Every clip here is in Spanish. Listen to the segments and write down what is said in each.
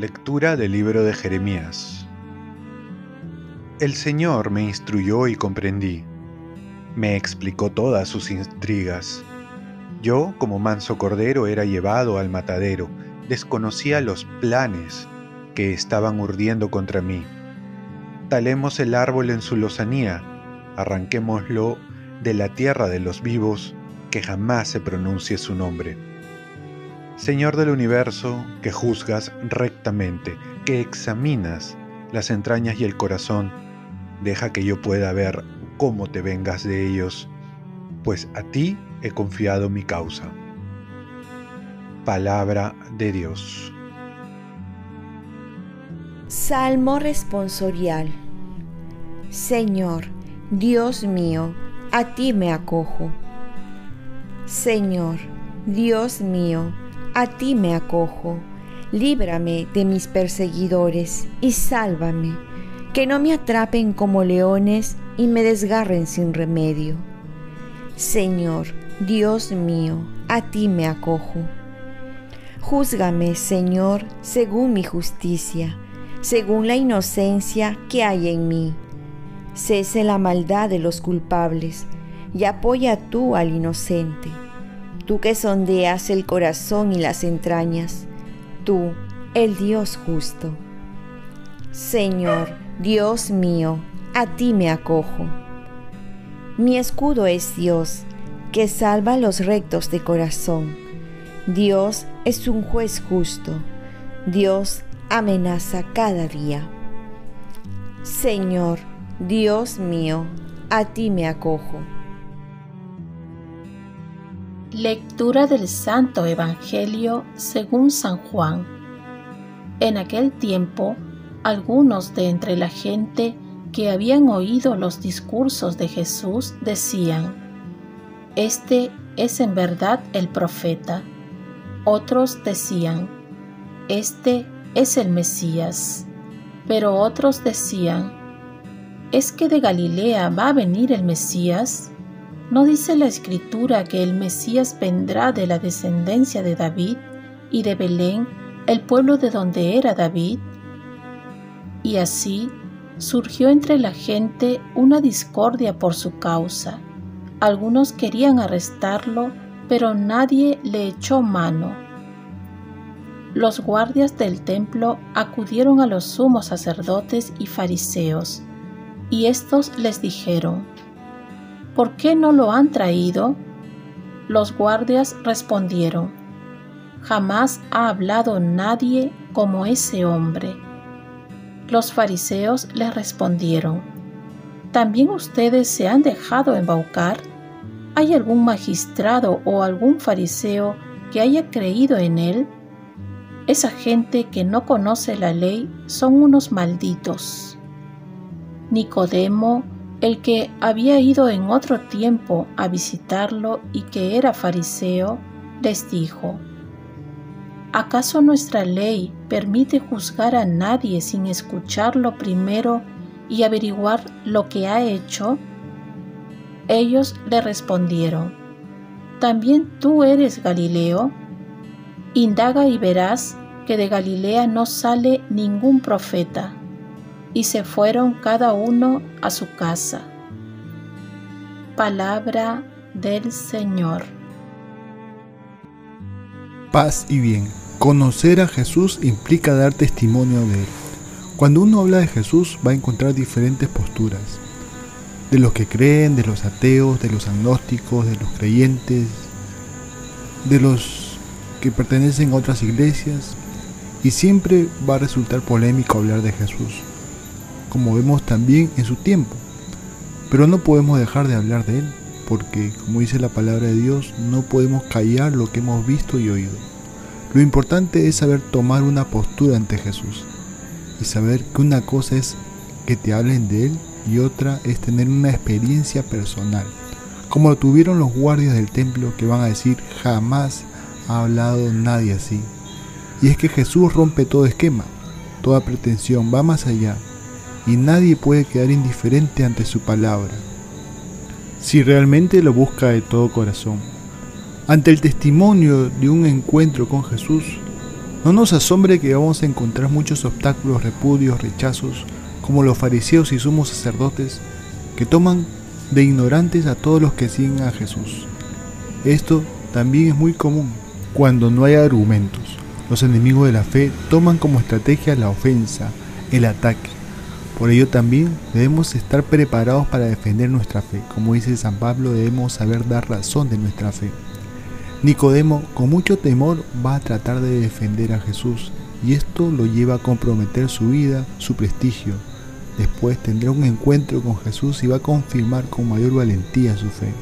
Lectura del libro de Jeremías El Señor me instruyó y comprendí. Me explicó todas sus intrigas. Yo, como manso cordero, era llevado al matadero, desconocía los planes que estaban urdiendo contra mí. Talemos el árbol en su lozanía, arranquémoslo de la tierra de los vivos, que jamás se pronuncie su nombre. Señor del universo, que juzgas rectamente, que examinas las entrañas y el corazón, deja que yo pueda ver cómo te vengas de ellos, pues a ti he confiado mi causa. Palabra de Dios. Salmo responsorial. Señor, Dios mío, a ti me acojo. Señor, Dios mío, a ti me acojo. Líbrame de mis perseguidores y sálvame, que no me atrapen como leones y me desgarren sin remedio. Señor, Dios mío, a ti me acojo. Júzgame, Señor, según mi justicia, según la inocencia que hay en mí. Cese la maldad de los culpables y apoya tú al inocente tú que sondeas el corazón y las entrañas, tú, el Dios justo. Señor, Dios mío, a ti me acojo. Mi escudo es Dios, que salva a los rectos de corazón. Dios es un juez justo. Dios amenaza cada día. Señor, Dios mío, a ti me acojo. Lectura del Santo Evangelio según San Juan. En aquel tiempo, algunos de entre la gente que habían oído los discursos de Jesús decían, Este es en verdad el profeta. Otros decían, Este es el Mesías. Pero otros decían, ¿es que de Galilea va a venir el Mesías? ¿No dice la escritura que el Mesías vendrá de la descendencia de David y de Belén, el pueblo de donde era David? Y así surgió entre la gente una discordia por su causa. Algunos querían arrestarlo, pero nadie le echó mano. Los guardias del templo acudieron a los sumos sacerdotes y fariseos, y estos les dijeron, ¿por qué no lo han traído? Los guardias respondieron, jamás ha hablado nadie como ese hombre. Los fariseos les respondieron, ¿también ustedes se han dejado embaucar? ¿Hay algún magistrado o algún fariseo que haya creído en él? Esa gente que no conoce la ley son unos malditos. Nicodemo, el que había ido en otro tiempo a visitarlo y que era fariseo, les dijo, ¿acaso nuestra ley permite juzgar a nadie sin escucharlo primero y averiguar lo que ha hecho? Ellos le respondieron, ¿también tú eres Galileo? Indaga y verás que de Galilea no sale ningún profeta y se fueron cada uno a su casa. Palabra del Señor. Paz y bien. Conocer a Jesús implica dar testimonio de Él. Cuando uno habla de Jesús va a encontrar diferentes posturas. De los que creen, de los ateos, de los agnósticos, de los creyentes, de los que pertenecen a otras iglesias. Y siempre va a resultar polémico hablar de Jesús como vemos también en su tiempo. Pero no podemos dejar de hablar de Él, porque, como dice la palabra de Dios, no podemos callar lo que hemos visto y oído. Lo importante es saber tomar una postura ante Jesús y saber que una cosa es que te hablen de Él y otra es tener una experiencia personal, como lo tuvieron los guardias del templo que van a decir jamás ha hablado nadie así. Y es que Jesús rompe todo esquema, toda pretensión, va más allá y nadie puede quedar indiferente ante su palabra. Si realmente lo busca de todo corazón. Ante el testimonio de un encuentro con Jesús, no nos asombre que vamos a encontrar muchos obstáculos, repudios, rechazos, como los fariseos y sumos sacerdotes, que toman de ignorantes a todos los que siguen a Jesús. Esto también es muy común cuando no hay argumentos. Los enemigos de la fe toman como estrategia la ofensa, el ataque. Por ello también debemos estar preparados para defender nuestra fe. Como dice San Pablo, debemos saber dar razón de nuestra fe. Nicodemo, con mucho temor, va a tratar de defender a Jesús y esto lo lleva a comprometer su vida, su prestigio. Después tendrá un encuentro con Jesús y va a confirmar con mayor valentía su fe.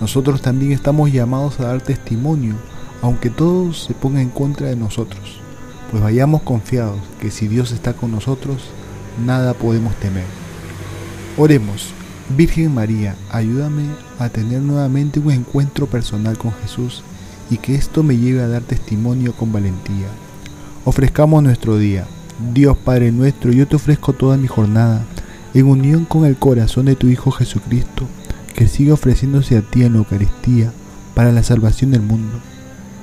Nosotros también estamos llamados a dar testimonio, aunque todo se ponga en contra de nosotros, pues vayamos confiados que si Dios está con nosotros, nada podemos temer. Oremos. Virgen María, ayúdame a tener nuevamente un encuentro personal con Jesús y que esto me lleve a dar testimonio con valentía. Ofrezcamos nuestro día. Dios Padre nuestro, yo te ofrezco toda mi jornada en unión con el corazón de tu Hijo Jesucristo, que sigue ofreciéndose a ti en la Eucaristía para la salvación del mundo.